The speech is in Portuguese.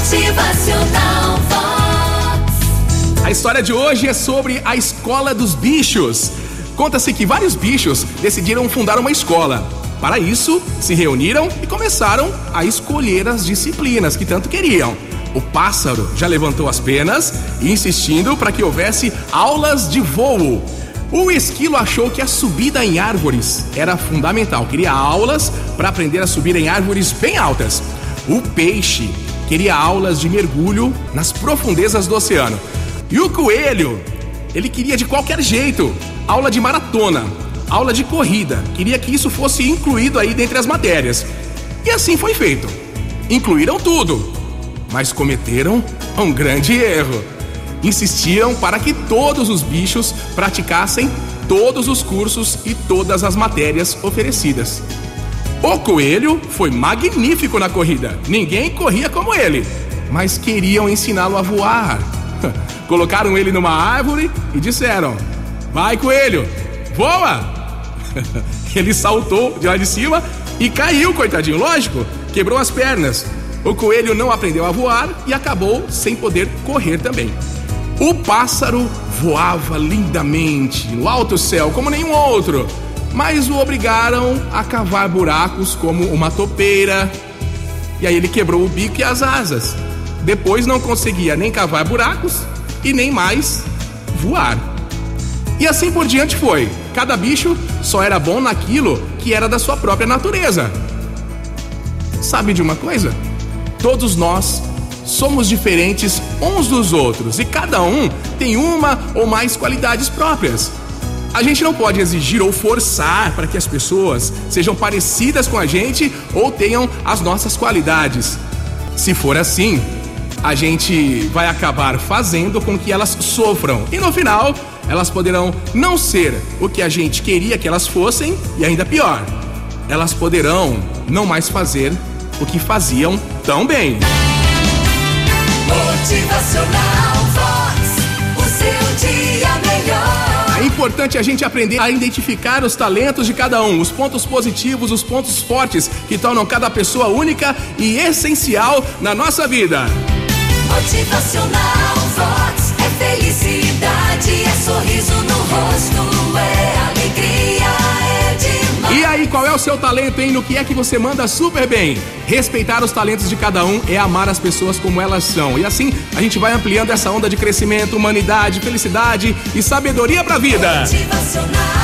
Motivacional Vox. A história de hoje é sobre a escola dos bichos. Conta-se que vários bichos decidiram fundar uma escola. Para isso, se reuniram e começaram a escolher as disciplinas que tanto queriam. O pássaro já levantou as penas, insistindo para que houvesse aulas de voo. O esquilo achou que a subida em árvores era fundamental, queria aulas para aprender a subir em árvores bem altas. O peixe queria aulas de mergulho nas profundezas do oceano. E o coelho, ele queria de qualquer jeito aula de maratona, aula de corrida, queria que isso fosse incluído aí dentre as matérias. E assim foi feito. Incluíram tudo, mas cometeram um grande erro. Insistiam para que todos os bichos praticassem todos os cursos e todas as matérias oferecidas. O coelho foi magnífico na corrida. Ninguém corria como ele, mas queriam ensiná-lo a voar. Colocaram ele numa árvore e disseram: Vai, coelho, voa! Ele saltou de lá de cima e caiu, coitadinho, lógico, quebrou as pernas. O coelho não aprendeu a voar e acabou sem poder correr também. O pássaro voava lindamente no alto céu como nenhum outro mas o obrigaram a cavar buracos como uma topeira. E aí ele quebrou o bico e as asas. Depois não conseguia nem cavar buracos e nem mais voar. E assim por diante foi. Cada bicho só era bom naquilo que era da sua própria natureza. Sabe de uma coisa? Todos nós somos diferentes uns dos outros e cada um tem uma ou mais qualidades próprias. A gente não pode exigir ou forçar para que as pessoas sejam parecidas com a gente ou tenham as nossas qualidades. Se for assim, a gente vai acabar fazendo com que elas sofram e no final elas poderão não ser o que a gente queria que elas fossem e ainda pior, elas poderão não mais fazer o que faziam tão bem. Motivacional importante a gente aprender a identificar os talentos de cada um, os pontos positivos, os pontos fortes que tornam cada pessoa única e essencial na nossa vida. Motivacional é o seu talento, hein? No que é que você manda super bem? Respeitar os talentos de cada um é amar as pessoas como elas são. E assim, a gente vai ampliando essa onda de crescimento, humanidade, felicidade e sabedoria pra vida. Motivacional